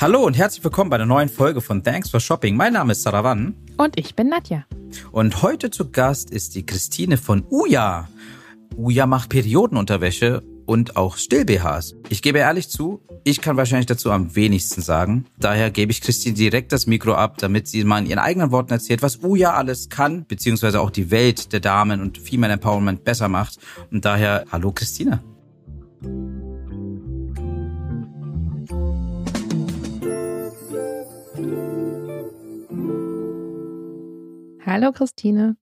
Hallo und herzlich willkommen bei einer neuen Folge von Thanks for Shopping. Mein Name ist Saravan. Und ich bin Nadja. Und heute zu Gast ist die Christine von Uja. Uja macht Periodenunterwäsche und auch Still-BHs. Ich gebe ehrlich zu, ich kann wahrscheinlich dazu am wenigsten sagen. Daher gebe ich Christine direkt das Mikro ab, damit sie mal in ihren eigenen Worten erzählt, was Uja alles kann, beziehungsweise auch die Welt der Damen und Female Empowerment besser macht. Und daher, hallo Christine. Hallo Christine.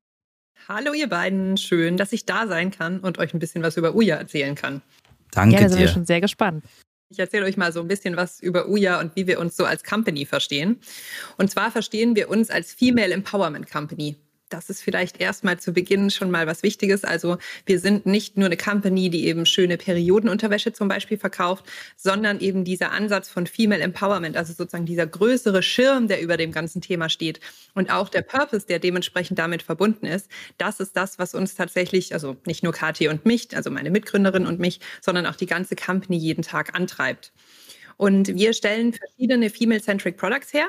Hallo ihr beiden, schön, dass ich da sein kann und euch ein bisschen was über Uja erzählen kann. Danke ja, da sind dir. wir schon sehr gespannt. Ich erzähle euch mal so ein bisschen was über Uja und wie wir uns so als Company verstehen. Und zwar verstehen wir uns als Female Empowerment Company das ist vielleicht erstmal zu Beginn schon mal was Wichtiges. Also wir sind nicht nur eine Company, die eben schöne Periodenunterwäsche zum Beispiel verkauft, sondern eben dieser Ansatz von Female Empowerment, also sozusagen dieser größere Schirm, der über dem ganzen Thema steht und auch der Purpose, der dementsprechend damit verbunden ist. Das ist das, was uns tatsächlich, also nicht nur Kathi und mich, also meine Mitgründerin und mich, sondern auch die ganze Company jeden Tag antreibt. Und wir stellen verschiedene Female-Centric Products her.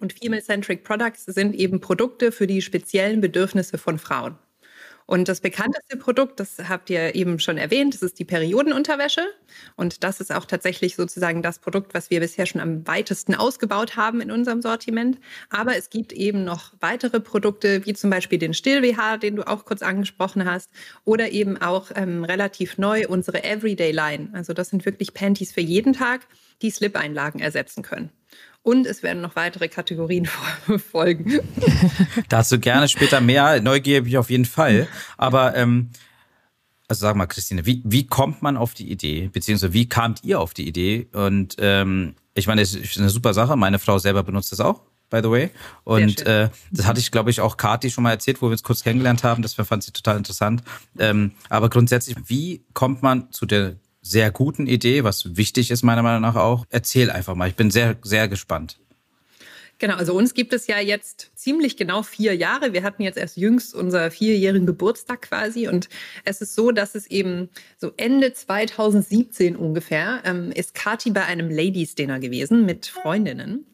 Und Female-Centric Products sind eben Produkte für die speziellen Bedürfnisse von Frauen. Und das bekannteste Produkt, das habt ihr eben schon erwähnt, das ist die Periodenunterwäsche. Und das ist auch tatsächlich sozusagen das Produkt, was wir bisher schon am weitesten ausgebaut haben in unserem Sortiment. Aber es gibt eben noch weitere Produkte, wie zum Beispiel den Still-WH, den du auch kurz angesprochen hast, oder eben auch ähm, relativ neu unsere Everyday Line. Also das sind wirklich Panties für jeden Tag, die Slip-Einlagen ersetzen können. Und es werden noch weitere Kategorien folgen. Dazu gerne später mehr. Neugierig auf jeden Fall. Aber ähm, also sag mal, Christine, wie, wie kommt man auf die Idee? Beziehungsweise wie kamt ihr auf die Idee? Und ähm, ich meine, das ist eine super Sache. Meine Frau selber benutzt das auch by the way. Und äh, das hatte ich, glaube ich, auch Kati schon mal erzählt, wo wir uns kurz kennengelernt haben. Das fand sie total interessant. Ähm, aber grundsätzlich, wie kommt man zu der sehr guten Idee, was wichtig ist meiner Meinung nach auch. Erzähl einfach mal, ich bin sehr, sehr gespannt. Genau, also uns gibt es ja jetzt ziemlich genau vier Jahre. Wir hatten jetzt erst jüngst unser vierjährigen Geburtstag quasi. Und es ist so, dass es eben so Ende 2017 ungefähr ähm, ist Kati bei einem Ladies Dinner gewesen mit Freundinnen.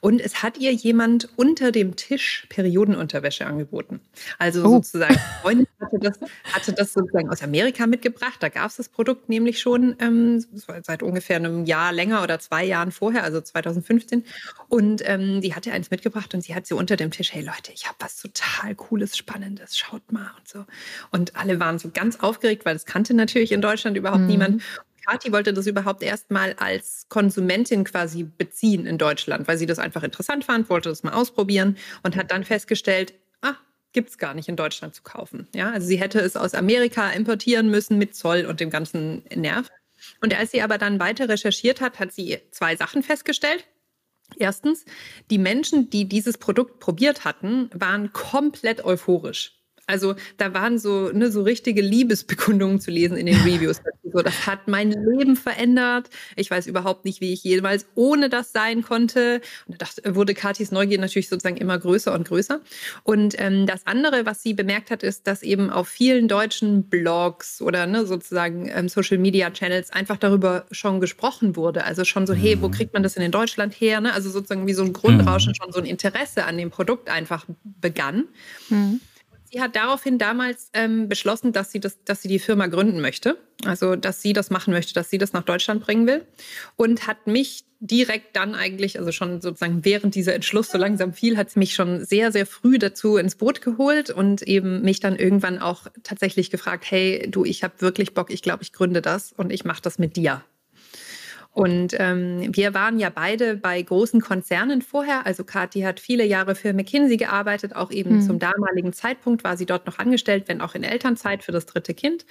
Und es hat ihr jemand unter dem Tisch Periodenunterwäsche angeboten. Also oh. sozusagen, Freundin hatte das, hatte das sozusagen aus Amerika mitgebracht. Da gab es das Produkt nämlich schon ähm, seit ungefähr einem Jahr länger oder zwei Jahren vorher, also 2015. Und ähm, die hatte eins mitgebracht und sie hat sie unter dem Tisch, hey Leute, ich habe was total Cooles, Spannendes, schaut mal und so. Und alle waren so ganz aufgeregt, weil das kannte natürlich in Deutschland überhaupt mhm. niemand. Kathi wollte das überhaupt erstmal als Konsumentin quasi beziehen in Deutschland, weil sie das einfach interessant fand, wollte das mal ausprobieren und hat dann festgestellt, ah, gibt es gar nicht in Deutschland zu kaufen. Ja, also sie hätte es aus Amerika importieren müssen mit Zoll und dem ganzen Nerv. Und als sie aber dann weiter recherchiert hat, hat sie zwei Sachen festgestellt. Erstens, die Menschen, die dieses Produkt probiert hatten, waren komplett euphorisch. Also da waren so, ne, so richtige Liebesbekundungen zu lesen in den Reviews. So, das hat mein Leben verändert. Ich weiß überhaupt nicht, wie ich jemals ohne das sein konnte. Und da wurde Katis Neugier natürlich sozusagen immer größer und größer. Und ähm, das andere, was sie bemerkt hat, ist, dass eben auf vielen deutschen Blogs oder ne, sozusagen ähm, Social Media Channels einfach darüber schon gesprochen wurde. Also schon so, hey, wo mhm. kriegt man das in in Deutschland her? Ne? Also sozusagen wie so ein Grundrauschen, mhm. schon so ein Interesse an dem Produkt einfach begann. Mhm. Sie hat daraufhin damals ähm, beschlossen, dass sie, das, dass sie die Firma gründen möchte. Also, dass sie das machen möchte, dass sie das nach Deutschland bringen will. Und hat mich direkt dann eigentlich, also schon sozusagen während dieser Entschluss so langsam fiel, hat sie mich schon sehr, sehr früh dazu ins Boot geholt und eben mich dann irgendwann auch tatsächlich gefragt, hey, du, ich habe wirklich Bock, ich glaube, ich gründe das und ich mache das mit dir. Und ähm, wir waren ja beide bei großen Konzernen vorher. Also Kathi hat viele Jahre für McKinsey gearbeitet. Auch eben mhm. zum damaligen Zeitpunkt war sie dort noch angestellt, wenn auch in Elternzeit für das dritte Kind.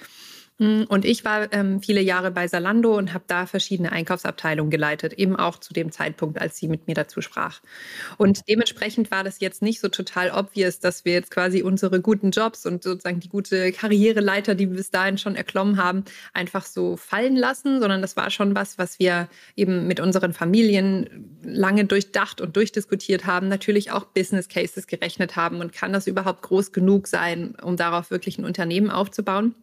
Mm, und ich war ähm, viele Jahre bei Salando und habe da verschiedene Einkaufsabteilungen geleitet, eben auch zu dem Zeitpunkt, als sie mit mir dazu sprach. Und dementsprechend war das jetzt nicht so total obvious, dass wir jetzt quasi unsere guten Jobs und sozusagen die gute Karriereleiter, die wir bis dahin schon erklommen haben, einfach so fallen lassen, sondern das war schon was, was wir eben mit unseren Familien lange durchdacht und durchdiskutiert haben, natürlich auch Business Cases gerechnet haben und kann das überhaupt groß genug sein, um darauf wirklich ein Unternehmen aufzubauen.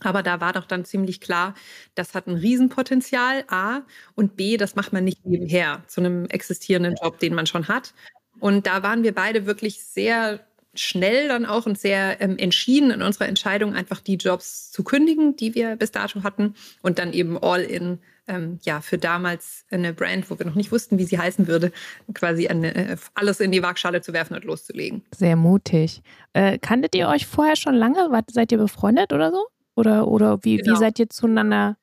Aber da war doch dann ziemlich klar, das hat ein Riesenpotenzial, A, und B, das macht man nicht nebenher zu einem existierenden Job, den man schon hat. Und da waren wir beide wirklich sehr schnell dann auch und sehr ähm, entschieden in unserer Entscheidung, einfach die Jobs zu kündigen, die wir bis dato hatten und dann eben all in, ähm, ja, für damals eine Brand, wo wir noch nicht wussten, wie sie heißen würde, quasi eine, äh, alles in die Waagschale zu werfen und loszulegen. Sehr mutig. Äh, kanntet ihr euch vorher schon lange? Seid ihr befreundet oder so? Oder, oder wie, genau. wie seid ihr zueinander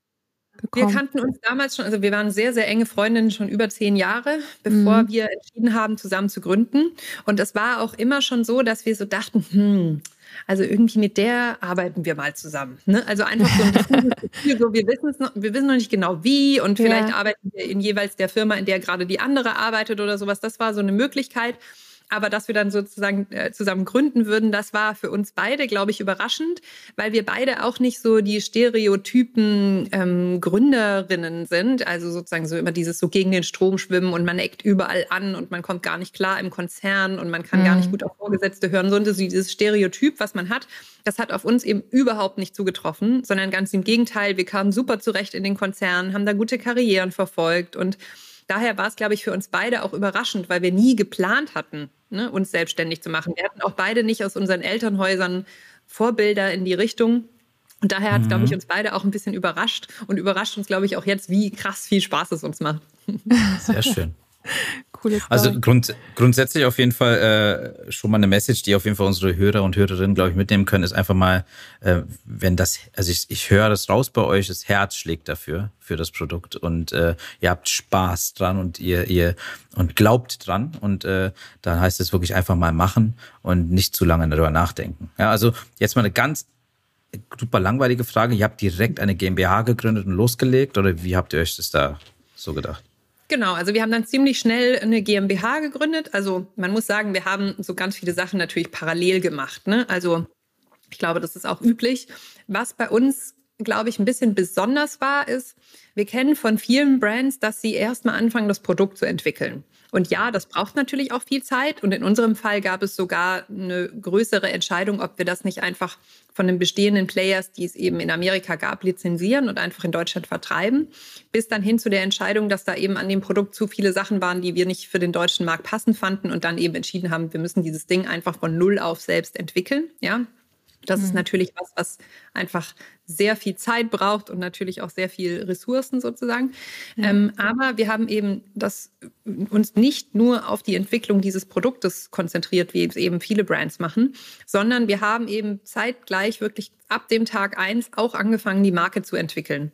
gekommen? Wir kannten uns damals schon, also wir waren sehr, sehr enge Freundinnen schon über zehn Jahre, bevor mhm. wir entschieden haben, zusammen zu gründen. Und es war auch immer schon so, dass wir so dachten, hm, also irgendwie mit der arbeiten wir mal zusammen. Ne? Also einfach so ein Gefühl, so wir wissen es noch, wir wissen noch nicht genau wie und vielleicht ja. arbeiten wir in jeweils der Firma, in der gerade die andere arbeitet oder sowas. Das war so eine Möglichkeit. Aber dass wir dann sozusagen äh, zusammen gründen würden, das war für uns beide, glaube ich, überraschend, weil wir beide auch nicht so die Stereotypen ähm, Gründerinnen sind. Also sozusagen so immer dieses so gegen den Strom schwimmen und man eckt überall an und man kommt gar nicht klar im Konzern und man kann mhm. gar nicht mhm. gut auf Vorgesetzte hören. So dieses Stereotyp, was man hat, das hat auf uns eben überhaupt nicht zugetroffen, sondern ganz im Gegenteil. Wir kamen super zurecht in den Konzernen, haben da gute Karrieren verfolgt und daher war es, glaube ich, für uns beide auch überraschend, weil wir nie geplant hatten, ne, uns selbstständig zu machen. Wir hatten auch beide nicht aus unseren Elternhäusern Vorbilder in die Richtung. Und daher hat, mhm. glaube ich, uns beide auch ein bisschen überrascht und überrascht uns, glaube ich, auch jetzt, wie krass viel Spaß es uns macht. Sehr schön. Coole Also grund, grundsätzlich auf jeden Fall äh, schon mal eine Message, die auf jeden Fall unsere Hörer und Hörerinnen, glaube ich, mitnehmen können, ist einfach mal, äh, wenn das, also ich, ich höre das raus bei euch, das Herz schlägt dafür, für das Produkt und äh, ihr habt Spaß dran und ihr, ihr und glaubt dran und äh, dann heißt es wirklich einfach mal machen und nicht zu lange darüber nachdenken. Ja, also jetzt mal eine ganz super langweilige Frage. Ihr habt direkt eine GmbH gegründet und losgelegt oder wie habt ihr euch das da so gedacht? Genau, also wir haben dann ziemlich schnell eine GmbH gegründet. Also man muss sagen, wir haben so ganz viele Sachen natürlich parallel gemacht. Ne? Also ich glaube, das ist auch üblich. Was bei uns, glaube ich, ein bisschen besonders war, ist, wir kennen von vielen Brands, dass sie erstmal anfangen, das Produkt zu entwickeln. Und ja, das braucht natürlich auch viel Zeit. Und in unserem Fall gab es sogar eine größere Entscheidung, ob wir das nicht einfach von den bestehenden Players, die es eben in Amerika gab, lizenzieren und einfach in Deutschland vertreiben, bis dann hin zu der Entscheidung, dass da eben an dem Produkt zu viele Sachen waren, die wir nicht für den deutschen Markt passend fanden und dann eben entschieden haben, wir müssen dieses Ding einfach von Null auf selbst entwickeln. Ja, das mhm. ist natürlich was, was einfach sehr viel Zeit braucht und natürlich auch sehr viel Ressourcen sozusagen. Ja. Ähm, aber wir haben eben das uns nicht nur auf die Entwicklung dieses Produktes konzentriert, wie es eben viele Brands machen, sondern wir haben eben zeitgleich wirklich ab dem Tag eins auch angefangen, die Marke zu entwickeln.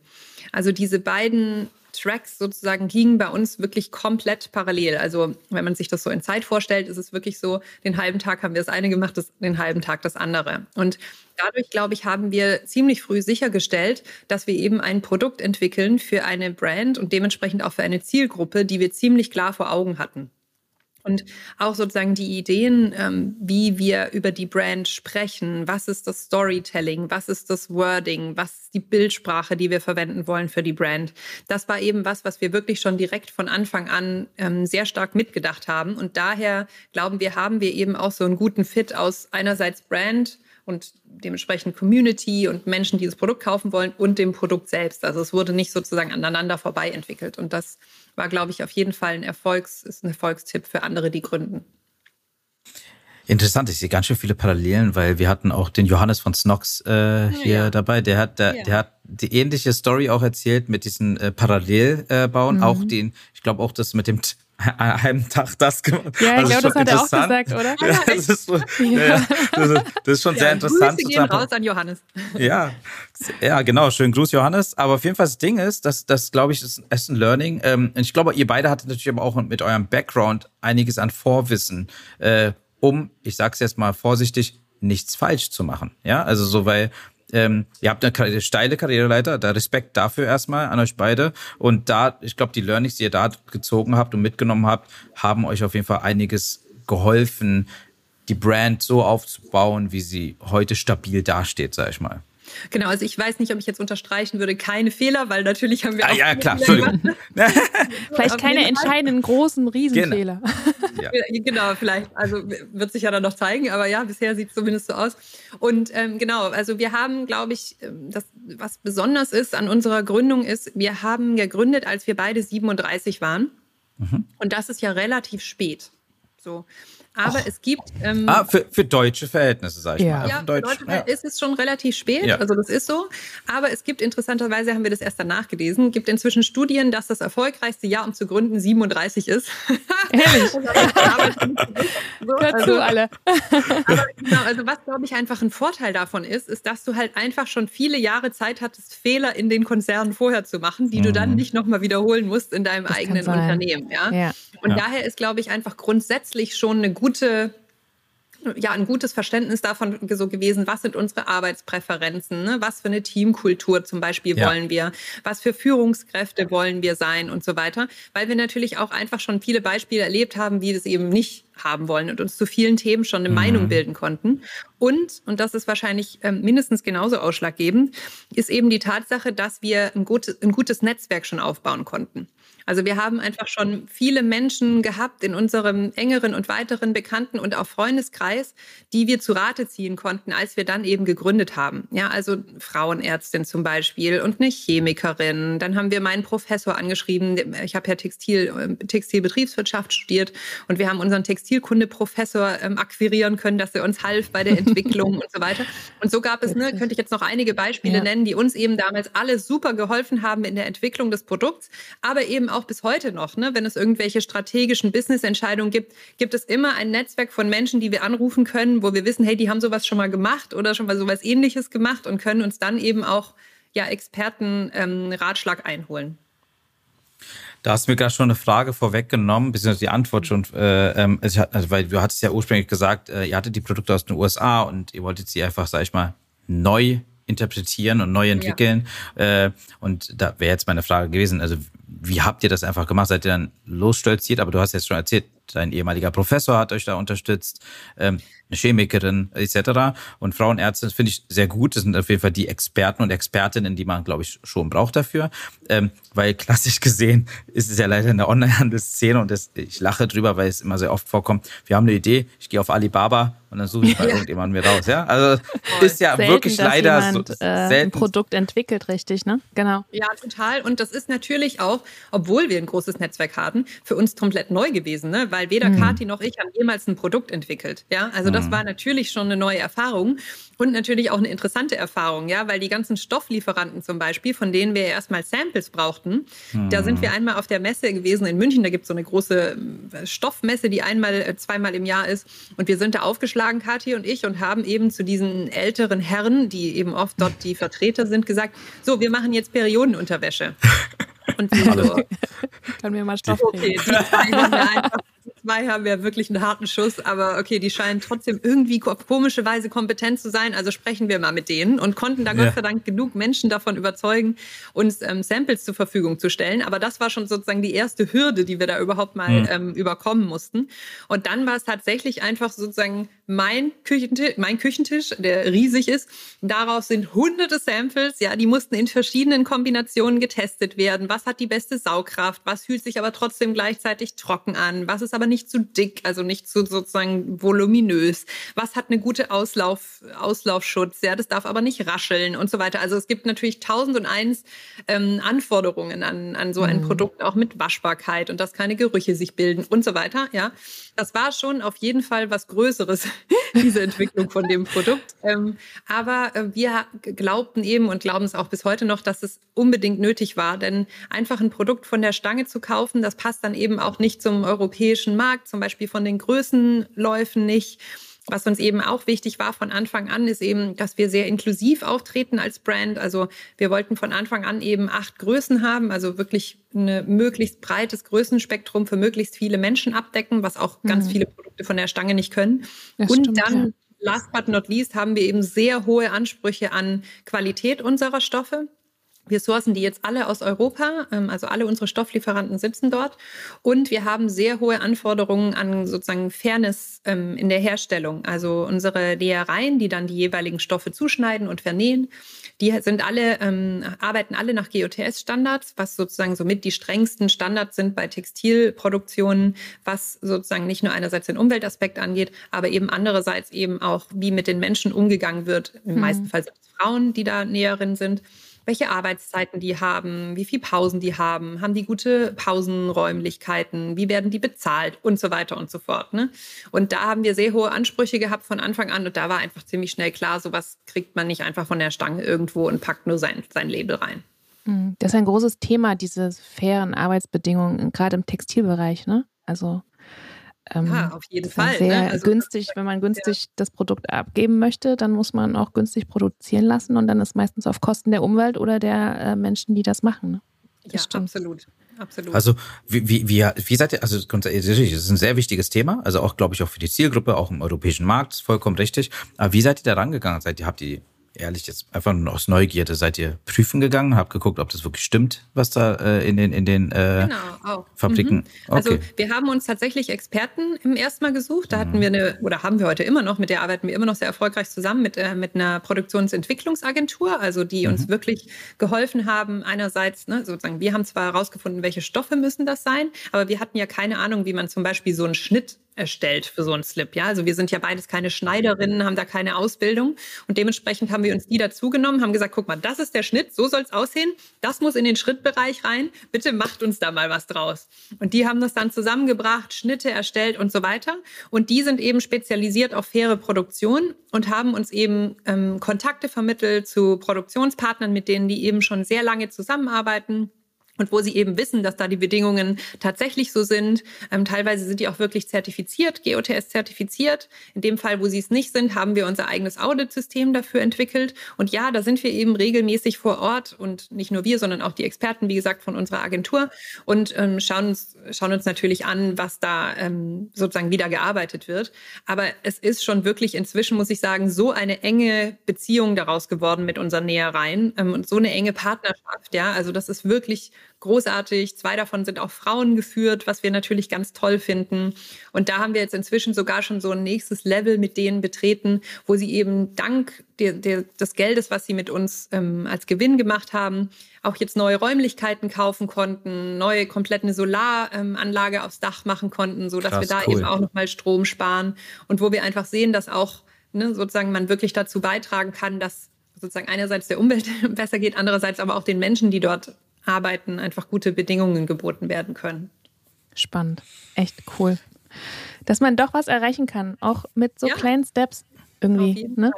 Also diese beiden Tracks sozusagen gingen bei uns wirklich komplett parallel. Also wenn man sich das so in Zeit vorstellt, ist es wirklich so, den halben Tag haben wir das eine gemacht, das, den halben Tag das andere. Und dadurch, glaube ich, haben wir ziemlich früh sichergestellt, dass wir eben ein Produkt entwickeln für eine Brand und dementsprechend auch für eine Zielgruppe, die wir ziemlich klar vor Augen hatten. Und auch sozusagen die Ideen, ähm, wie wir über die Brand sprechen, was ist das Storytelling, was ist das Wording, was ist die Bildsprache, die wir verwenden wollen für die Brand. Das war eben was, was wir wirklich schon direkt von Anfang an ähm, sehr stark mitgedacht haben. Und daher glauben wir, haben wir eben auch so einen guten Fit aus einerseits Brand, und dementsprechend Community und Menschen, die das Produkt kaufen wollen und dem Produkt selbst. Also es wurde nicht sozusagen aneinander vorbei entwickelt. Und das war, glaube ich, auf jeden Fall ein Erfolgs, ist ein Erfolgstipp für andere, die gründen. Interessant, ich sehe ganz schön viele Parallelen, weil wir hatten auch den Johannes von Snox äh, hier ja. dabei. Der hat, der, ja. der hat die ähnliche Story auch erzählt mit diesen äh, Parallelbauen. Mhm. Auch den, ich glaube auch das mit dem einem Tag das gemacht. Ja, ich glaube, das hat er auch gesagt, oder? Ja, das, ist so, ja. das, ist, das ist schon sehr interessant. Grüße gehen raus an Johannes. Ja, ja, genau. Schönen Gruß, Johannes. Aber auf jeden Fall das Ding ist, dass das, glaube ich, ist, ist ein Learning. Ähm, ich glaube, ihr beide hattet natürlich aber auch mit eurem Background einiges an Vorwissen, äh, um, ich sag's jetzt mal vorsichtig, nichts falsch zu machen. Ja, also so, weil ähm, ihr habt eine steile Karriereleiter, da Respekt dafür erstmal an euch beide. Und da, ich glaube, die Learnings, die ihr da gezogen habt und mitgenommen habt, haben euch auf jeden Fall einiges geholfen, die Brand so aufzubauen, wie sie heute stabil dasteht, sag ich mal. Genau, also ich weiß nicht, ob ich jetzt unterstreichen würde, keine Fehler, weil natürlich haben wir ah, auch. Ja, klar, Entschuldigung. vielleicht keine entscheidenden großen Riesenfehler. Genau. Ja. genau, vielleicht. Also wird sich ja dann noch zeigen, aber ja, bisher sieht es zumindest so aus. Und ähm, genau, also wir haben, glaube ich, ähm, das, was besonders ist an unserer Gründung ist, wir haben gegründet, als wir beide 37 waren. Mhm. Und das ist ja relativ spät. So. Aber Och. es gibt. Ähm, ah, für, für deutsche Verhältnisse, sag ich ja. mal. Ja, für deutsche ja. ist es schon relativ spät. Ja. Also, das ist so. Aber es gibt interessanterweise, haben wir das erst danach gelesen, gibt inzwischen Studien, dass das erfolgreichste Jahr, um zu gründen, 37 ist. Ehrlich? so, Hört also, zu, alle. aber genau, also, was, glaube ich, einfach ein Vorteil davon ist, ist, dass du halt einfach schon viele Jahre Zeit hattest, Fehler in den Konzernen vorher zu machen, die mhm. du dann mhm. nicht nochmal wiederholen musst in deinem das eigenen Unternehmen. Ja? ja. Und daher ist, glaube ich, einfach grundsätzlich schon eine gute ja, ein gutes Verständnis davon so gewesen, was sind unsere Arbeitspräferenzen, ne? was für eine Teamkultur zum Beispiel ja. wollen wir, was für Führungskräfte wollen wir sein und so weiter, weil wir natürlich auch einfach schon viele Beispiele erlebt haben, wie das eben nicht haben wollen und uns zu vielen Themen schon eine mhm. Meinung bilden konnten. Und, und das ist wahrscheinlich ähm, mindestens genauso ausschlaggebend, ist eben die Tatsache, dass wir ein gutes, ein gutes Netzwerk schon aufbauen konnten. Also wir haben einfach schon viele Menschen gehabt in unserem engeren und weiteren Bekannten und auch Freundeskreis, die wir zu Rate ziehen konnten, als wir dann eben gegründet haben. Ja, also Frauenärztin zum Beispiel und eine Chemikerin. Dann haben wir meinen Professor angeschrieben. Ich habe ja Textil, ähm, Textilbetriebswirtschaft studiert und wir haben unseren Textilkunde-Professor ähm, akquirieren können, dass er uns half bei der Entwicklung und so weiter. Und so gab es, ne, könnte ich jetzt noch einige Beispiele ja. nennen, die uns eben damals alle super geholfen haben in der Entwicklung des Produkts, aber eben auch auch bis heute noch, ne? wenn es irgendwelche strategischen Business-Entscheidungen gibt, gibt es immer ein Netzwerk von Menschen, die wir anrufen können, wo wir wissen, hey, die haben sowas schon mal gemacht oder schon mal sowas ähnliches gemacht und können uns dann eben auch ja, Experten-Ratschlag ähm, einholen. Da hast du mir gerade schon eine Frage vorweggenommen, beziehungsweise die Antwort schon, äh, ähm, also, weil du hattest ja ursprünglich gesagt, äh, ihr hattet die Produkte aus den USA und ihr wolltet sie einfach, sag ich mal, neu interpretieren und neu entwickeln. Ja. Äh, und da wäre jetzt meine Frage gewesen, also wie habt ihr das einfach gemacht? Seid ihr dann losstolziert? Aber du hast jetzt schon erzählt, dein ehemaliger Professor hat euch da unterstützt, ähm, eine Chemikerin etc. Und Frauenärzte finde ich sehr gut. Das sind auf jeden Fall die Experten und Expertinnen, die man, glaube ich, schon braucht dafür. Ähm, weil klassisch gesehen ist es ja leider in der Online-Handelsszene und das, ich lache drüber, weil es immer sehr oft vorkommt. Wir haben eine Idee, ich gehe auf Alibaba und dann suche ich mal ja. irgendjemanden mir raus. Ja, also ist ja selten, wirklich leider jemand, so äh, selten. ein Produkt entwickelt, richtig, ne? Genau. Ja, total. Und das ist natürlich auch, obwohl wir ein großes Netzwerk hatten, für uns komplett neu gewesen, ne? Weil weder mhm. Kati noch ich haben jemals ein Produkt entwickelt. Ja, also das mhm. war natürlich schon eine neue Erfahrung und natürlich auch eine interessante Erfahrung, ja, weil die ganzen Stofflieferanten zum Beispiel, von denen wir erstmal Samples brauchten, mhm. da sind wir einmal auf der Messe gewesen in München. Da gibt es so eine große äh, Stoffmesse, die einmal, äh, zweimal im Jahr ist. Und wir sind da aufgeschlagen, Kathi und ich, und haben eben zu diesen älteren Herren, die eben oft dort die Vertreter sind, gesagt: So, wir machen jetzt Periodenunterwäsche. Und wir so, Können wir mal Stoff Okay, die zwei wir einfach zwei haben ja wirklich einen harten Schuss, aber okay, die scheinen trotzdem irgendwie auf komische Weise kompetent zu sein. Also sprechen wir mal mit denen und konnten da ja. Gott sei Dank genug Menschen davon überzeugen, uns ähm, Samples zur Verfügung zu stellen. Aber das war schon sozusagen die erste Hürde, die wir da überhaupt mal mhm. ähm, überkommen mussten. Und dann war es tatsächlich einfach sozusagen mein Küchentisch, mein Küchentisch, der riesig ist. Darauf sind hunderte Samples, ja, die mussten in verschiedenen Kombinationen getestet werden. Was hat die beste Saugkraft? Was fühlt sich aber trotzdem gleichzeitig trocken an? Was ist aber nicht zu dick, also nicht zu sozusagen voluminös? Was hat eine gute Auslauf, Auslaufschutz? Ja, das darf aber nicht rascheln und so weiter. Also es gibt natürlich tausend und eins ähm, Anforderungen an, an so ein mhm. Produkt, auch mit Waschbarkeit und dass keine Gerüche sich bilden und so weiter, ja das war schon auf jeden Fall was Größeres, diese Entwicklung von dem Produkt. Ähm, aber äh, wir glaubten eben und glauben es auch bis heute noch, dass es unbedingt nötig war, denn einfach ein Produkt von der Stange zu kaufen, das passt dann eben auch nicht zum europäischen Markt, zum Beispiel von den Größenläufen nicht. Was uns eben auch wichtig war von Anfang an, ist eben, dass wir sehr inklusiv auftreten als Brand. Also wir wollten von Anfang an eben acht Größen haben, also wirklich ein möglichst breites Größenspektrum für möglichst viele Menschen abdecken, was auch mhm. ganz viele Produkte von der Stange nicht können. Das Und stimmt, dann, ja. last but not least, haben wir eben sehr hohe Ansprüche an Qualität unserer Stoffe. Wir sourcen die jetzt alle aus Europa, ähm, also alle unsere Stofflieferanten sitzen dort. Und wir haben sehr hohe Anforderungen an sozusagen Fairness ähm, in der Herstellung. Also unsere Nähereien, die dann die jeweiligen Stoffe zuschneiden und vernähen, die sind alle, ähm, arbeiten alle nach GOTS-Standards, was sozusagen somit die strengsten Standards sind bei Textilproduktionen, was sozusagen nicht nur einerseits den Umweltaspekt angeht, aber eben andererseits eben auch, wie mit den Menschen umgegangen wird. Im mhm. meisten Fall sind es Frauen, die da Näherin sind welche Arbeitszeiten die haben, wie viel Pausen die haben, haben die gute Pausenräumlichkeiten, wie werden die bezahlt und so weiter und so fort. Ne? Und da haben wir sehr hohe Ansprüche gehabt von Anfang an und da war einfach ziemlich schnell klar, sowas kriegt man nicht einfach von der Stange irgendwo und packt nur sein, sein Label rein. Mhm. Das ist ein großes Thema, diese fairen Arbeitsbedingungen, gerade im Textilbereich. Ne? Also ähm, ja, auf jeden Fall. Sehr ne? also, günstig, wenn man günstig ja. das Produkt abgeben möchte, dann muss man auch günstig produzieren lassen und dann ist meistens auf Kosten der Umwelt oder der äh, Menschen, die das machen. Ne? Das ja, stimmt. absolut. Absolut. Also wie, wie, wie, wie seid ihr, also natürlich, das ist ein sehr wichtiges Thema, also auch, glaube ich, auch für die Zielgruppe, auch im europäischen Markt, vollkommen richtig. Aber wie seid ihr da rangegangen? Seid ihr, habt ihr ehrlich jetzt einfach nur aus Neugierde seid ihr prüfen gegangen, habt geguckt, ob das wirklich stimmt, was da äh, in den in den äh, genau, Fabriken. Mhm. Also wir haben uns tatsächlich Experten im ersten Mal gesucht. Da hatten mhm. wir eine oder haben wir heute immer noch, mit der arbeiten wir immer noch sehr erfolgreich zusammen mit äh, mit einer Produktionsentwicklungsagentur, also die uns mhm. wirklich geholfen haben. Einerseits, ne, sozusagen, wir haben zwar herausgefunden, welche Stoffe müssen das sein, aber wir hatten ja keine Ahnung, wie man zum Beispiel so einen Schnitt erstellt für so einen Slip. Ja, also wir sind ja beides keine Schneiderinnen, haben da keine Ausbildung und dementsprechend haben wir uns die dazu genommen, haben gesagt, guck mal, das ist der Schnitt, so soll es aussehen, das muss in den Schrittbereich rein, bitte macht uns da mal was draus. Und die haben das dann zusammengebracht, Schnitte erstellt und so weiter. Und die sind eben spezialisiert auf faire Produktion und haben uns eben ähm, Kontakte vermittelt zu Produktionspartnern, mit denen die eben schon sehr lange zusammenarbeiten und wo sie eben wissen, dass da die Bedingungen tatsächlich so sind. Ähm, teilweise sind die auch wirklich zertifiziert, GOTS zertifiziert. In dem Fall, wo sie es nicht sind, haben wir unser eigenes Auditsystem dafür entwickelt. Und ja, da sind wir eben regelmäßig vor Ort und nicht nur wir, sondern auch die Experten, wie gesagt, von unserer Agentur und ähm, schauen, uns, schauen uns natürlich an, was da ähm, sozusagen wieder gearbeitet wird. Aber es ist schon wirklich inzwischen, muss ich sagen, so eine enge Beziehung daraus geworden mit unseren Nähereien ähm, und so eine enge Partnerschaft. Ja, also das ist wirklich großartig. Zwei davon sind auch Frauen geführt, was wir natürlich ganz toll finden. Und da haben wir jetzt inzwischen sogar schon so ein nächstes Level mit denen betreten, wo sie eben dank der, der, des Geldes, was sie mit uns ähm, als Gewinn gemacht haben, auch jetzt neue Räumlichkeiten kaufen konnten, neue komplett eine Solaranlage ähm, aufs Dach machen konnten, so dass wir da cool. eben auch nochmal Strom sparen und wo wir einfach sehen, dass auch ne, sozusagen man wirklich dazu beitragen kann, dass sozusagen einerseits der Umwelt besser geht, andererseits aber auch den Menschen, die dort Arbeiten einfach gute Bedingungen geboten werden können. Spannend, echt cool. Dass man doch was erreichen kann, auch mit so ja. kleinen Steps irgendwie. Ne?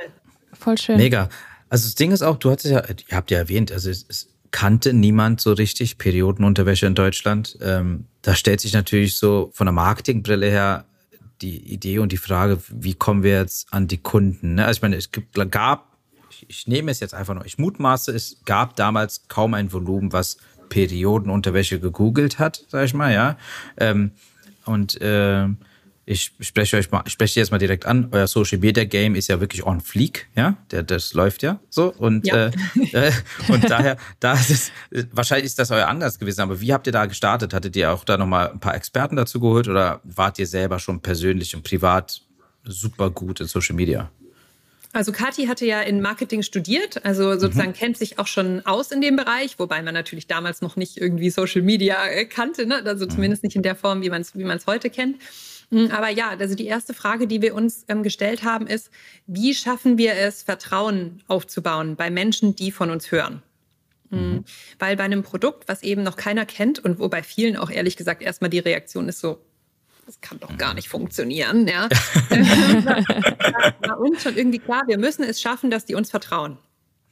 Voll schön. Mega. Also das Ding ist auch, du hattest ja, ihr habt ja erwähnt, also es, es kannte niemand so richtig Periodenunterwäsche in Deutschland. Ähm, da stellt sich natürlich so von der Marketingbrille her die Idee und die Frage, wie kommen wir jetzt an die Kunden? Ne? Also ich meine, es gab ich nehme es jetzt einfach nur, ich mutmaße, es gab damals kaum ein Volumen, was Periodenunterwäsche gegoogelt hat, sag ich mal, ja. Ähm, und äh, ich spreche euch mal, ich spreche jetzt mal direkt an. Euer Social Media Game ist ja wirklich on fleek, ja. Der, das läuft ja so und ja. Äh, äh, und daher, da ist es, wahrscheinlich ist das euer Anlass gewesen. Aber wie habt ihr da gestartet? Hattet ihr auch da nochmal ein paar Experten dazu geholt oder wart ihr selber schon persönlich und privat super gut in Social Media? Also Kathi hatte ja in Marketing studiert, also sozusagen mhm. kennt sich auch schon aus in dem Bereich, wobei man natürlich damals noch nicht irgendwie Social Media äh, kannte, ne? also mhm. zumindest nicht in der Form, wie man es wie man's heute kennt. Hm, aber ja, also die erste Frage, die wir uns ähm, gestellt haben, ist, wie schaffen wir es, Vertrauen aufzubauen bei Menschen, die von uns hören? Hm, mhm. Weil bei einem Produkt, was eben noch keiner kennt und wo bei vielen auch ehrlich gesagt erstmal die Reaktion ist so, das kann doch gar nicht funktionieren. Ja. war uns schon irgendwie klar, wir müssen es schaffen, dass die uns vertrauen.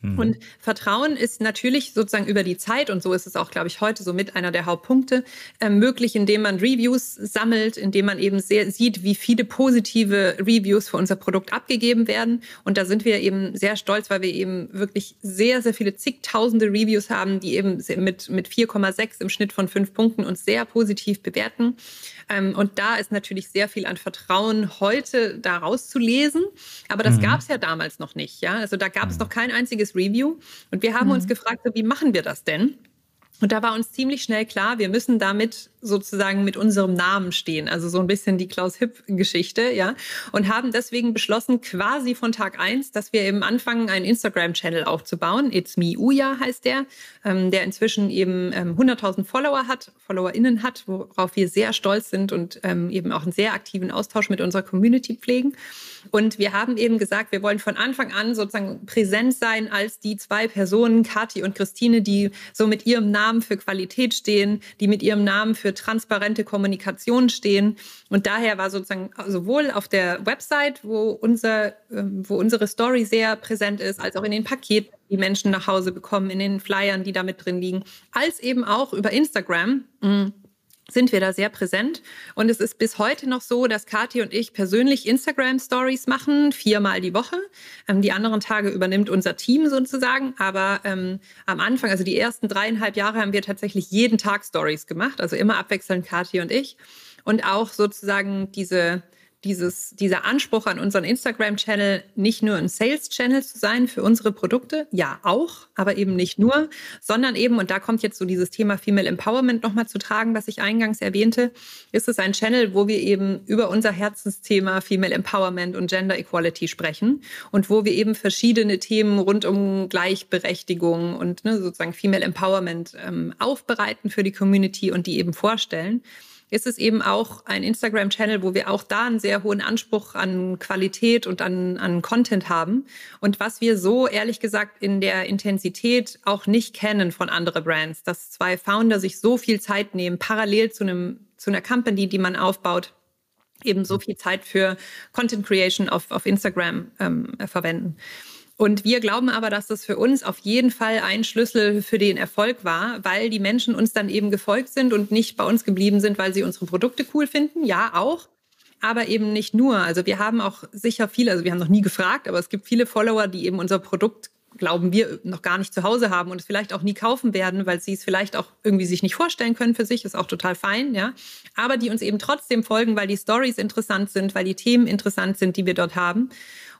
Mhm. Und Vertrauen ist natürlich sozusagen über die Zeit, und so ist es auch, glaube ich, heute so mit einer der Hauptpunkte, äh, möglich, indem man Reviews sammelt, indem man eben sehr, sieht, wie viele positive Reviews für unser Produkt abgegeben werden. Und da sind wir eben sehr stolz, weil wir eben wirklich sehr, sehr viele zigtausende Reviews haben, die eben mit, mit 4,6 im Schnitt von fünf Punkten uns sehr positiv bewerten. Ähm, und da ist natürlich sehr viel an Vertrauen heute da rauszulesen. Aber das mhm. gab es ja damals noch nicht. Ja? Also da gab es mhm. noch kein einziges Review. Und wir haben mhm. uns gefragt, wie machen wir das denn? Und da war uns ziemlich schnell klar, wir müssen damit sozusagen mit unserem Namen stehen. Also so ein bisschen die Klaus-Hipp-Geschichte, ja. Und haben deswegen beschlossen, quasi von Tag eins, dass wir eben anfangen, einen Instagram-Channel aufzubauen. It's Me Uya heißt der, ähm, der inzwischen eben ähm, 100.000 Follower hat, FollowerInnen hat, worauf wir sehr stolz sind und ähm, eben auch einen sehr aktiven Austausch mit unserer Community pflegen. Und wir haben eben gesagt, wir wollen von Anfang an sozusagen präsent sein als die zwei Personen, Kathi und Christine, die so mit ihrem Namen für Qualität stehen, die mit ihrem Namen für transparente Kommunikation stehen. Und daher war sozusagen sowohl auf der Website, wo, unser, ähm, wo unsere Story sehr präsent ist, als auch in den Paketen, die Menschen nach Hause bekommen, in den Flyern, die da mit drin liegen, als eben auch über Instagram. Mm, sind wir da sehr präsent. Und es ist bis heute noch so, dass Kathi und ich persönlich Instagram-Stories machen, viermal die Woche. Ähm, die anderen Tage übernimmt unser Team sozusagen. Aber ähm, am Anfang, also die ersten dreieinhalb Jahre, haben wir tatsächlich jeden Tag Stories gemacht. Also immer abwechselnd Kathi und ich. Und auch sozusagen diese dieses, dieser Anspruch an unseren Instagram-Channel nicht nur ein Sales-Channel zu sein für unsere Produkte, ja auch, aber eben nicht nur, sondern eben, und da kommt jetzt so dieses Thema Female Empowerment nochmal zu tragen, was ich eingangs erwähnte, ist es ein Channel, wo wir eben über unser Herzensthema Female Empowerment und Gender Equality sprechen und wo wir eben verschiedene Themen rund um Gleichberechtigung und ne, sozusagen Female Empowerment ähm, aufbereiten für die Community und die eben vorstellen ist es eben auch ein Instagram-Channel, wo wir auch da einen sehr hohen Anspruch an Qualität und an, an Content haben. Und was wir so ehrlich gesagt in der Intensität auch nicht kennen von anderen Brands, dass zwei Founder sich so viel Zeit nehmen, parallel zu einem, zu einer Company, die man aufbaut, eben so viel Zeit für Content Creation auf, auf Instagram ähm, verwenden. Und wir glauben aber, dass das für uns auf jeden Fall ein Schlüssel für den Erfolg war, weil die Menschen uns dann eben gefolgt sind und nicht bei uns geblieben sind, weil sie unsere Produkte cool finden. Ja, auch. Aber eben nicht nur. Also wir haben auch sicher viele, also wir haben noch nie gefragt, aber es gibt viele Follower, die eben unser Produkt glauben wir, noch gar nicht zu Hause haben und es vielleicht auch nie kaufen werden, weil sie es vielleicht auch irgendwie sich nicht vorstellen können für sich, ist auch total fein, ja. Aber die uns eben trotzdem folgen, weil die Stories interessant sind, weil die Themen interessant sind, die wir dort haben.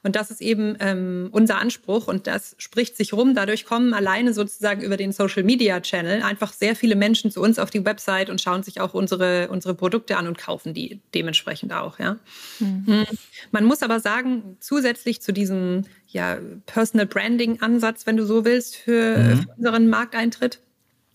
Und das ist eben ähm, unser Anspruch und das spricht sich rum. Dadurch kommen alleine sozusagen über den Social Media Channel einfach sehr viele Menschen zu uns auf die Website und schauen sich auch unsere, unsere Produkte an und kaufen die dementsprechend auch. Ja. Mhm. Man muss aber sagen, zusätzlich zu diesem ja, Personal Branding Ansatz, wenn du so willst, für, mhm. für unseren Markteintritt,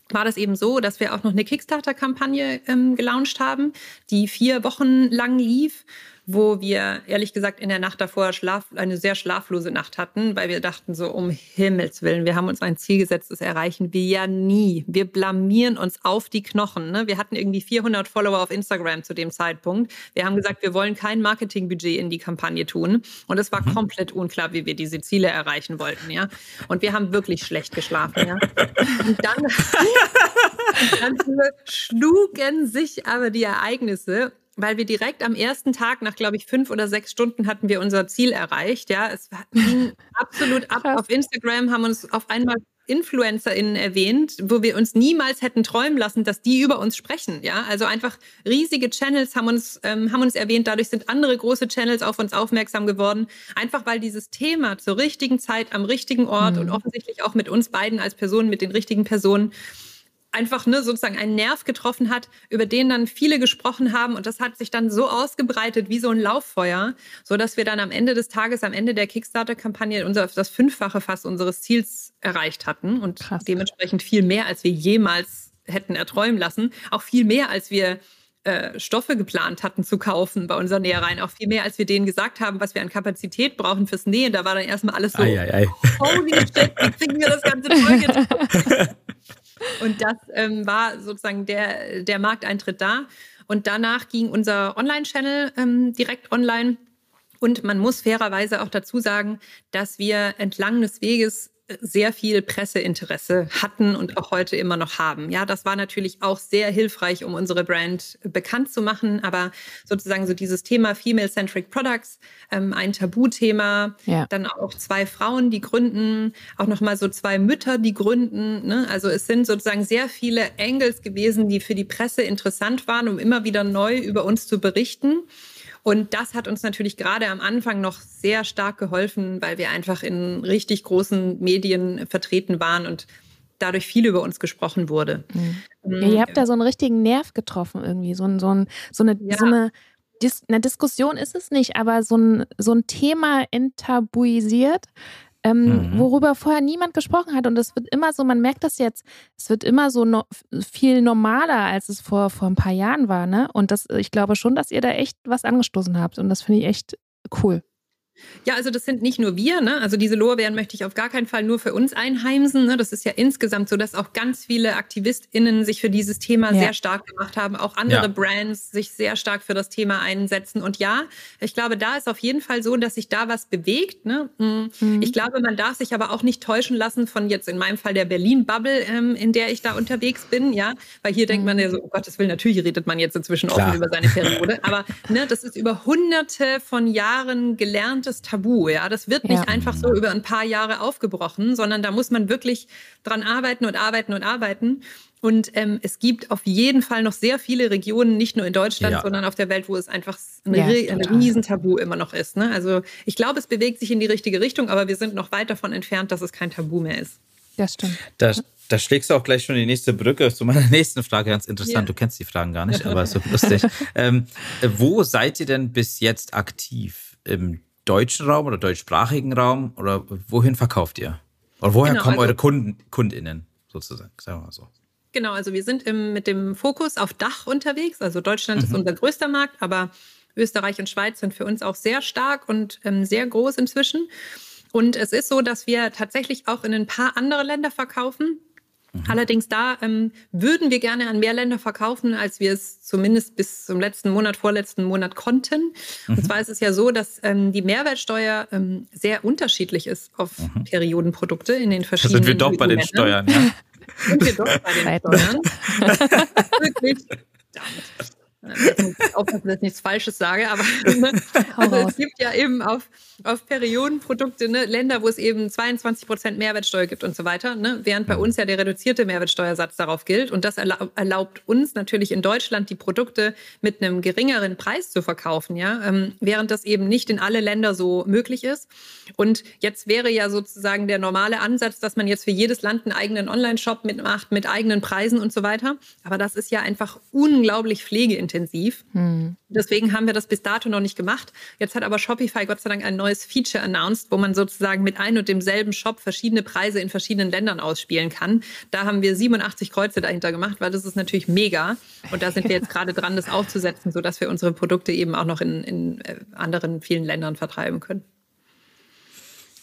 war das eben so, dass wir auch noch eine Kickstarter-Kampagne ähm, gelauncht haben, die vier Wochen lang lief wo wir ehrlich gesagt in der Nacht davor Schlaf, eine sehr schlaflose Nacht hatten, weil wir dachten so, um Himmels Willen, wir haben uns ein Ziel gesetzt, das erreichen wir ja nie. Wir blamieren uns auf die Knochen. Ne? Wir hatten irgendwie 400 Follower auf Instagram zu dem Zeitpunkt. Wir haben gesagt, wir wollen kein Marketingbudget in die Kampagne tun. Und es war mhm. komplett unklar, wie wir diese Ziele erreichen wollten. Ja? Und wir haben wirklich schlecht geschlafen. Ja? Und dann, dann schlugen sich aber die Ereignisse weil wir direkt am ersten Tag nach, glaube ich, fünf oder sechs Stunden hatten wir unser Ziel erreicht. Ja, es ging absolut ab. Auf Instagram haben uns auf einmal InfluencerInnen erwähnt, wo wir uns niemals hätten träumen lassen, dass die über uns sprechen. Ja, also einfach riesige Channels haben uns, ähm, haben uns erwähnt. Dadurch sind andere große Channels auf uns aufmerksam geworden. Einfach weil dieses Thema zur richtigen Zeit am richtigen Ort mhm. und offensichtlich auch mit uns beiden als Personen, mit den richtigen Personen einfach ne, sozusagen einen Nerv getroffen hat, über den dann viele gesprochen haben und das hat sich dann so ausgebreitet wie so ein Lauffeuer, so dass wir dann am Ende des Tages, am Ende der Kickstarter-Kampagne unser das fünffache fast unseres Ziels erreicht hatten und Krass. dementsprechend viel mehr, als wir jemals hätten erträumen lassen, auch viel mehr, als wir äh, Stoffe geplant hatten zu kaufen bei unseren Nähereien, auch viel mehr, als wir denen gesagt haben, was wir an Kapazität brauchen fürs Nähen. Da war dann erstmal alles so, ei, ei, ei. holy shit, wie kriegen wir das ganze Zeug Und das ähm, war sozusagen der, der Markteintritt da. Und danach ging unser Online-Channel ähm, direkt online. Und man muss fairerweise auch dazu sagen, dass wir entlang des Weges sehr viel Presseinteresse hatten und auch heute immer noch haben. Ja, das war natürlich auch sehr hilfreich, um unsere Brand bekannt zu machen. Aber sozusagen so dieses Thema Female-Centric Products, ähm, ein Tabuthema, ja. dann auch zwei Frauen, die gründen, auch nochmal so zwei Mütter, die gründen. Ne? Also es sind sozusagen sehr viele Angles gewesen, die für die Presse interessant waren, um immer wieder neu über uns zu berichten. Und das hat uns natürlich gerade am Anfang noch sehr stark geholfen, weil wir einfach in richtig großen Medien vertreten waren und dadurch viel über uns gesprochen wurde. Mhm. Ja, ihr habt da so einen richtigen Nerv getroffen irgendwie, so, ein, so, ein, so eine, ja. so eine Dis eine Diskussion ist es nicht, aber so ein, so ein Thema enttabuisiert, ähm, mhm. worüber vorher niemand gesprochen hat. Und es wird immer so, man merkt das jetzt, es wird immer so no viel normaler, als es vor, vor ein paar Jahren war. Ne? Und das, ich glaube schon, dass ihr da echt was angestoßen habt. Und das finde ich echt cool. Ja, also das sind nicht nur wir, ne? Also diese Lorbeeren möchte ich auf gar keinen Fall nur für uns einheimsen. Ne? Das ist ja insgesamt so, dass auch ganz viele AktivistInnen sich für dieses Thema ja. sehr stark gemacht haben, auch andere ja. Brands sich sehr stark für das Thema einsetzen. Und ja, ich glaube, da ist auf jeden Fall so, dass sich da was bewegt. Ne? Mm. Mhm. Ich glaube, man darf sich aber auch nicht täuschen lassen von jetzt in meinem Fall der Berlin-Bubble, ähm, in der ich da unterwegs bin, ja, weil hier mhm. denkt man ja so, oh Gottes Willen, natürlich redet man jetzt inzwischen Klar. offen über seine Periode. Aber ne, das ist über hunderte von Jahren gelernt absolutes Tabu. Ja, das wird nicht ja. einfach so über ein paar Jahre aufgebrochen, sondern da muss man wirklich dran arbeiten und arbeiten und arbeiten. Und ähm, es gibt auf jeden Fall noch sehr viele Regionen, nicht nur in Deutschland, ja. sondern auf der Welt, wo es einfach ein, ja, ein Riesentabu immer noch ist. Ne? Also ich glaube, es bewegt sich in die richtige Richtung, aber wir sind noch weit davon entfernt, dass es kein Tabu mehr ist. Das stimmt. Das, da schlägst du auch gleich schon die nächste Brücke zu meiner nächsten Frage. Ganz interessant. Yeah. Du kennst die Fragen gar nicht, aber so lustig. ähm, wo seid ihr denn bis jetzt aktiv? Im deutschen Raum oder deutschsprachigen Raum oder wohin verkauft ihr? Oder woher genau, kommen also, eure Kunden, KundInnen sozusagen? Sagen wir mal so. Genau, also wir sind im, mit dem Fokus auf Dach unterwegs. Also Deutschland mhm. ist unser größter Markt, aber Österreich und Schweiz sind für uns auch sehr stark und ähm, sehr groß inzwischen. Und es ist so, dass wir tatsächlich auch in ein paar andere Länder verkaufen. Mhm. Allerdings da ähm, würden wir gerne an mehr Länder verkaufen, als wir es zumindest bis zum letzten Monat, vorletzten Monat konnten. Mhm. Und zwar ist es ja so, dass ähm, die Mehrwertsteuer ähm, sehr unterschiedlich ist auf mhm. Periodenprodukte in den verschiedenen. Da sind wir doch bei den Steuern, ja. sind wir doch bei den Steuern. Wirklich. Damit aufpassen, dass ich nichts Falsches sage, aber ne? also es gibt ja eben auf, auf Periodenprodukte ne, Länder, wo es eben 22 Prozent Mehrwertsteuer gibt und so weiter, ne? während bei mhm. uns ja der reduzierte Mehrwertsteuersatz darauf gilt. Und das erlaubt uns natürlich in Deutschland, die Produkte mit einem geringeren Preis zu verkaufen, ja, ähm, während das eben nicht in alle Länder so möglich ist. Und jetzt wäre ja sozusagen der normale Ansatz, dass man jetzt für jedes Land einen eigenen Online-Shop mitmacht, mit eigenen Preisen und so weiter. Aber das ist ja einfach unglaublich pflegeintensiv intensiv. Hm. Deswegen haben wir das bis dato noch nicht gemacht. Jetzt hat aber Shopify Gott sei Dank ein neues Feature announced, wo man sozusagen mit ein und demselben Shop verschiedene Preise in verschiedenen Ländern ausspielen kann. Da haben wir 87 Kreuze dahinter gemacht, weil das ist natürlich mega. Und da sind wir jetzt gerade dran, das aufzusetzen, sodass wir unsere Produkte eben auch noch in, in äh, anderen vielen Ländern vertreiben können.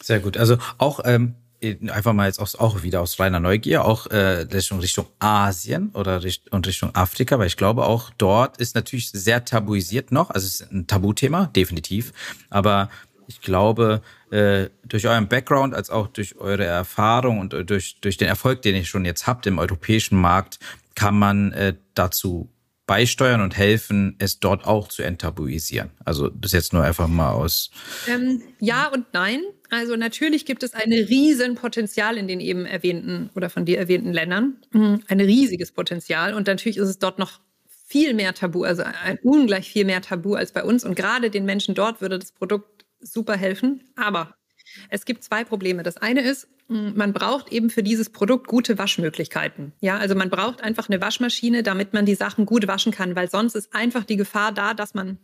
Sehr gut. Also auch ähm, einfach mal jetzt auch wieder aus reiner Neugier, auch äh, Richtung, Asien oder Richt und Richtung Afrika, weil ich glaube, auch dort ist natürlich sehr tabuisiert noch. Also es ist ein Tabuthema, definitiv. Aber ich glaube, äh, durch euren Background als auch durch eure Erfahrung und durch, durch den Erfolg, den ihr schon jetzt habt im europäischen Markt, kann man äh, dazu beisteuern und helfen, es dort auch zu enttabuisieren? Also das jetzt nur einfach mal aus. Ähm, ja und nein. Also natürlich gibt es ein riesen Potenzial in den eben erwähnten oder von dir erwähnten Ländern. Mhm. Ein riesiges Potenzial. Und natürlich ist es dort noch viel mehr Tabu, also ein ungleich viel mehr Tabu als bei uns. Und gerade den Menschen dort würde das Produkt super helfen. Aber es gibt zwei Probleme. Das eine ist, man braucht eben für dieses Produkt gute Waschmöglichkeiten. Ja, also man braucht einfach eine Waschmaschine, damit man die Sachen gut waschen kann, weil sonst ist einfach die Gefahr da, dass man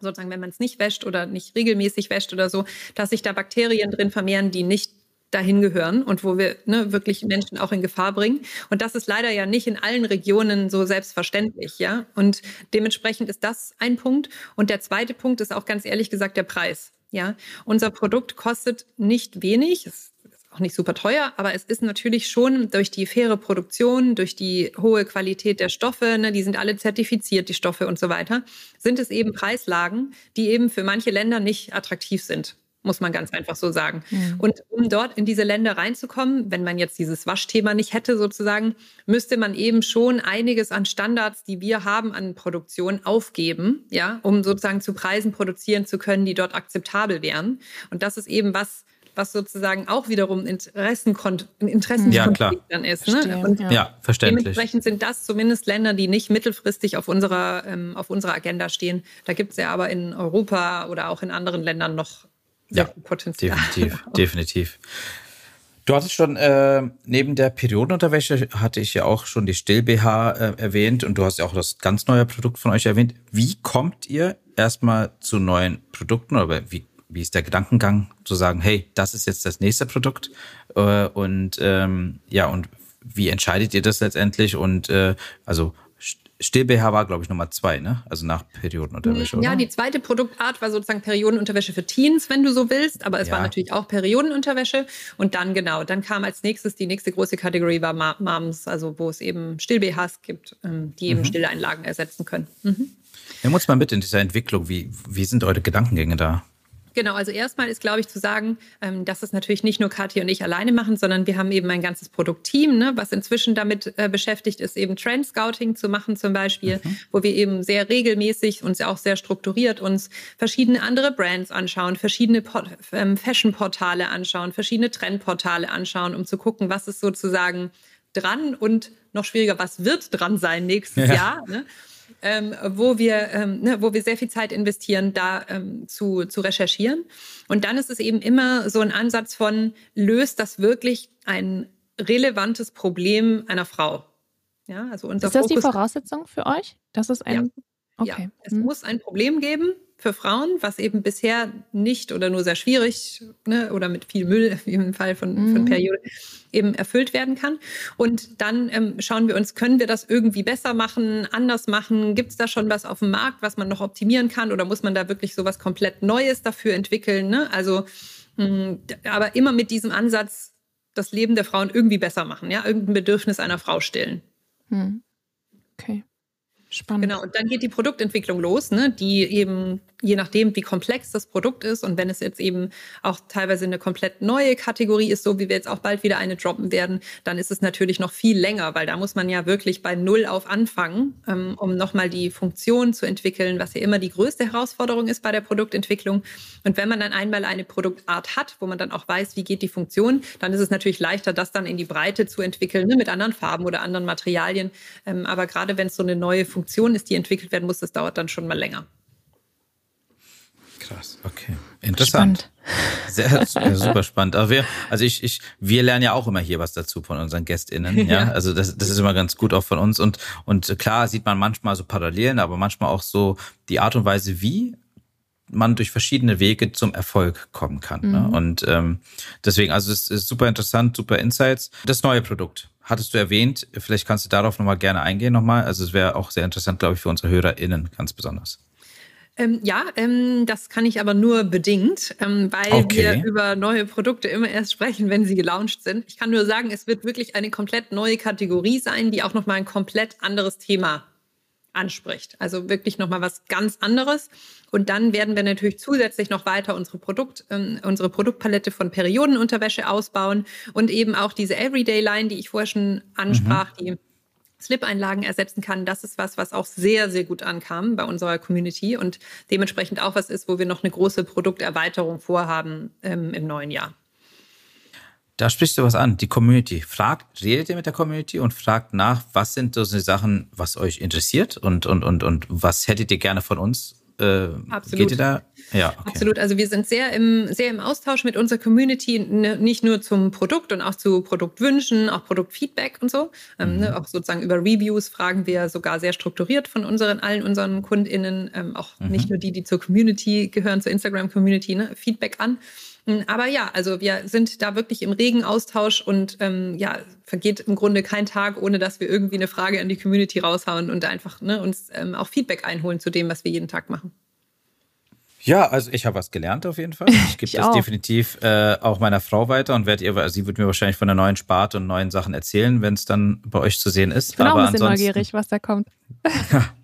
sozusagen, wenn man es nicht wäscht oder nicht regelmäßig wäscht oder so, dass sich da Bakterien drin vermehren, die nicht dahin gehören und wo wir ne, wirklich Menschen auch in Gefahr bringen. Und das ist leider ja nicht in allen Regionen so selbstverständlich, ja. Und dementsprechend ist das ein Punkt. Und der zweite Punkt ist auch ganz ehrlich gesagt der Preis. Ja, unser Produkt kostet nicht wenig. Es auch nicht super teuer, aber es ist natürlich schon durch die faire Produktion, durch die hohe Qualität der Stoffe, ne, die sind alle zertifiziert, die Stoffe und so weiter, sind es eben Preislagen, die eben für manche Länder nicht attraktiv sind muss man ganz einfach so sagen. Mhm. Und um dort in diese Länder reinzukommen, wenn man jetzt dieses Waschthema nicht hätte sozusagen, müsste man eben schon einiges an Standards, die wir haben an Produktion, aufgeben, ja, um sozusagen zu Preisen produzieren zu können, die dort akzeptabel wären. Und das ist eben was, was sozusagen auch wiederum Interessenkon Interessenskonflikt ja, dann ist. Ne? Und ja. ja, verständlich. Dementsprechend sind das zumindest Länder, die nicht mittelfristig auf unserer, ähm, auf unserer Agenda stehen. Da gibt es ja aber in Europa oder auch in anderen Ländern noch sehr ja, viel Potenzial. Definitiv, definitiv. Du hattest schon äh, neben der Periodenunterwäsche hatte ich ja auch schon die Still BH äh, erwähnt und du hast ja auch das ganz neue Produkt von euch erwähnt. Wie kommt ihr erstmal zu neuen Produkten oder wie, wie ist der Gedankengang zu sagen, hey, das ist jetzt das nächste Produkt äh, und ähm, ja und wie entscheidet ihr das letztendlich und äh, also Still-BH war, glaube ich, Nummer zwei, ne? Also nach Periodenunterwäsche, oder? Ja, die zweite Produktart war sozusagen Periodenunterwäsche für Teens, wenn du so willst. Aber es ja. war natürlich auch Periodenunterwäsche. Und dann, genau, dann kam als nächstes, die nächste große Kategorie war Moms, also wo es eben Still-BHs gibt, ähm, die eben mhm. Stilleinlagen ersetzen können. Mhm. Nimm uns mal mit in dieser Entwicklung. Wie, wie sind eure Gedankengänge da? Genau, also erstmal ist, glaube ich, zu sagen, ähm, dass es natürlich nicht nur Kathi und ich alleine machen, sondern wir haben eben ein ganzes Produktteam, ne, was inzwischen damit äh, beschäftigt ist, eben Trend Scouting zu machen zum Beispiel, mhm. wo wir eben sehr regelmäßig und auch sehr strukturiert uns verschiedene andere Brands anschauen, verschiedene ähm, Fashion-Portale anschauen, verschiedene Trendportale anschauen, um zu gucken, was ist sozusagen dran und noch schwieriger, was wird dran sein nächstes ja. Jahr. Ne? Ähm, wo, wir, ähm, ne, wo wir sehr viel Zeit investieren, da ähm, zu, zu recherchieren. Und dann ist es eben immer so ein Ansatz von, löst das wirklich ein relevantes Problem einer Frau? Ja, also unser ist das Fokus die Voraussetzung für euch? Das ist ein. Ja. Okay. Ja, es hm. muss ein Problem geben, für Frauen, was eben bisher nicht oder nur sehr schwierig ne, oder mit viel Müll im Fall von, mhm. von Periode eben erfüllt werden kann. Und dann ähm, schauen wir uns, können wir das irgendwie besser machen, anders machen? Gibt es da schon was auf dem Markt, was man noch optimieren kann? Oder muss man da wirklich so was komplett Neues dafür entwickeln? Ne? Also, mh, hm, aber immer mit diesem Ansatz, das Leben der Frauen irgendwie besser machen, ja, irgendein Bedürfnis einer Frau stillen. Mhm. Okay. Spannend. Genau, und dann geht die Produktentwicklung los, ne, die eben je nachdem, wie komplex das Produkt ist und wenn es jetzt eben auch teilweise eine komplett neue Kategorie ist, so wie wir jetzt auch bald wieder eine droppen werden, dann ist es natürlich noch viel länger, weil da muss man ja wirklich bei Null auf anfangen, ähm, um nochmal die Funktion zu entwickeln, was ja immer die größte Herausforderung ist bei der Produktentwicklung. Und wenn man dann einmal eine Produktart hat, wo man dann auch weiß, wie geht die Funktion, dann ist es natürlich leichter, das dann in die Breite zu entwickeln, ne, mit anderen Farben oder anderen Materialien. Ähm, aber gerade wenn es so eine neue Funktion ist, die entwickelt werden muss, das dauert dann schon mal länger. Krass, okay. Interessant. Spannend. Sehr, super spannend. Aber wir, also ich, ich, wir lernen ja auch immer hier was dazu von unseren GästInnen. Ja, ja. also das, das ist immer ganz gut auch von uns. Und, und klar sieht man manchmal so Parallelen, aber manchmal auch so die Art und Weise, wie man durch verschiedene Wege zum Erfolg kommen kann. Ne? Mhm. Ne? Und ähm, deswegen, also es ist super interessant, super Insights. Das neue Produkt hattest du erwähnt. Vielleicht kannst du darauf nochmal gerne eingehen nochmal. Also es wäre auch sehr interessant, glaube ich, für unsere HörerInnen ganz besonders. Ähm, ja, ähm, das kann ich aber nur bedingt, ähm, weil okay. wir über neue Produkte immer erst sprechen, wenn sie gelauncht sind. Ich kann nur sagen, es wird wirklich eine komplett neue Kategorie sein, die auch nochmal ein komplett anderes Thema anspricht. Also wirklich nochmal was ganz anderes. Und dann werden wir natürlich zusätzlich noch weiter unsere, Produkt, ähm, unsere Produktpalette von Periodenunterwäsche ausbauen und eben auch diese Everyday-Line, die ich vorher schon ansprach, mhm. die Slip-Einlagen ersetzen kann, das ist was, was auch sehr, sehr gut ankam bei unserer Community und dementsprechend auch was ist, wo wir noch eine große Produkterweiterung vorhaben ähm, im neuen Jahr. Da sprichst du was an, die Community. Fragt, redet ihr mit der Community und fragt nach, was sind so die Sachen, was euch interessiert und, und, und, und was hättet ihr gerne von uns äh, Absolut. Geht ihr da? Ja, okay. Absolut. Also wir sind sehr im, sehr im Austausch mit unserer Community, ne, nicht nur zum Produkt und auch zu Produktwünschen, auch Produktfeedback und so. Ähm, mhm. ne, auch sozusagen über Reviews fragen wir sogar sehr strukturiert von unseren, allen unseren KundInnen, ähm, auch mhm. nicht nur die, die zur Community gehören, zur Instagram-Community, ne, Feedback an. Hm, aber ja, also wir sind da wirklich im regen Austausch und ähm, ja, vergeht im Grunde kein Tag, ohne dass wir irgendwie eine Frage an die Community raushauen und einfach ne, uns ähm, auch Feedback einholen zu dem, was wir jeden Tag machen. Ja, also ich habe was gelernt auf jeden Fall. Ich gebe das auch. definitiv äh, auch meiner Frau weiter und werde ihr, also sie wird mir wahrscheinlich von der neuen Sparte und neuen Sachen erzählen, wenn es dann bei euch zu sehen ist. Ich bin Aber auch ein bisschen neugierig, was da kommt.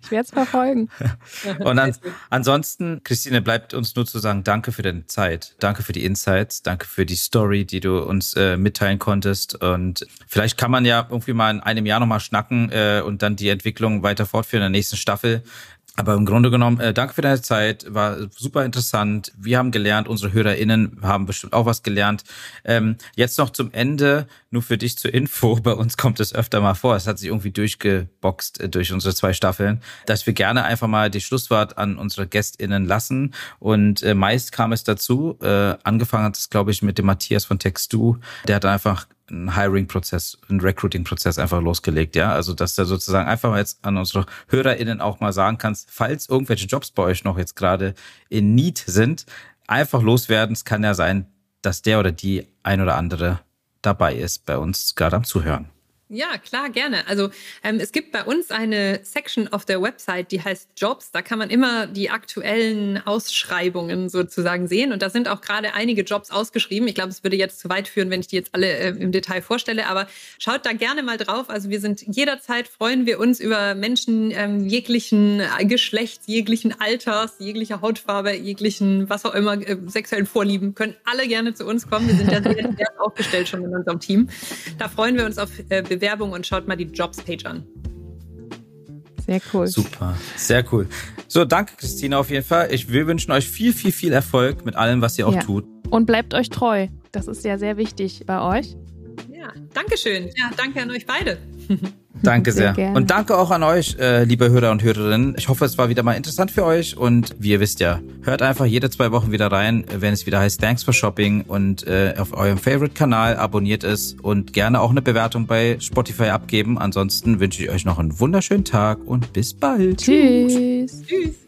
ich werde es verfolgen. und an, ansonsten, Christine, bleibt uns nur zu sagen, danke für deine Zeit, danke für die Insights, danke für die Story, die du uns äh, mitteilen konntest. Und vielleicht kann man ja irgendwie mal in einem Jahr nochmal schnacken äh, und dann die Entwicklung weiter fortführen in der nächsten Staffel Aber im Grunde genommen, äh, danke für deine Zeit, war super interessant. Wir haben gelernt, unsere HörerInnen haben bestimmt auch was gelernt. Ähm, jetzt noch zum Ende, nur für dich zur Info, bei uns kommt es öfter mal vor, es hat sich irgendwie durchgeboxt äh, durch unsere zwei Staffeln, dass wir gerne einfach mal die Schlusswort an unsere GästInnen lassen. Und äh, meist kam es dazu, äh, angefangen hat es, glaube ich, mit dem Matthias von Textu, der hat einfach einen Hiring-Prozess, einen Recruiting-Prozess einfach losgelegt, ja. Also, dass du sozusagen einfach mal jetzt an unsere HörerInnen auch mal sagen kannst, falls irgendwelche Jobs bei euch noch jetzt gerade in Need sind, einfach loswerden. Es kann ja sein, dass der oder die ein oder andere dabei ist, bei uns gerade am Zuhören. Ja, klar, gerne. Also ähm, es gibt bei uns eine Section auf der Website, die heißt Jobs. Da kann man immer die aktuellen Ausschreibungen sozusagen sehen. Und da sind auch gerade einige Jobs ausgeschrieben. Ich glaube, es würde jetzt zu weit führen, wenn ich die jetzt alle äh, im Detail vorstelle. Aber schaut da gerne mal drauf. Also wir sind jederzeit freuen wir uns über Menschen ähm, jeglichen Geschlechts, jeglichen Alters, jeglicher Hautfarbe, jeglichen was auch immer äh, sexuellen Vorlieben. Können alle gerne zu uns kommen. Wir sind ja sehr divers aufgestellt schon in unserem Team. Da freuen wir uns auf äh, Bewerbung und schaut mal die Jobs-Page an. Sehr cool. Super, sehr cool. So, danke Christina auf jeden Fall. Ich, wir wünschen euch viel, viel, viel Erfolg mit allem, was ihr auch ja. tut. Und bleibt euch treu. Das ist ja sehr wichtig bei euch. Ja, danke schön. Ja, danke an euch beide. Danke sehr. sehr und danke auch an euch, äh, liebe Hörer und Hörerinnen. Ich hoffe, es war wieder mal interessant für euch und wie ihr wisst ja, hört einfach jede zwei Wochen wieder rein, wenn es wieder heißt Thanks for Shopping und äh, auf eurem Favorite-Kanal abonniert es und gerne auch eine Bewertung bei Spotify abgeben. Ansonsten wünsche ich euch noch einen wunderschönen Tag und bis bald. Tschüss. Tschüss.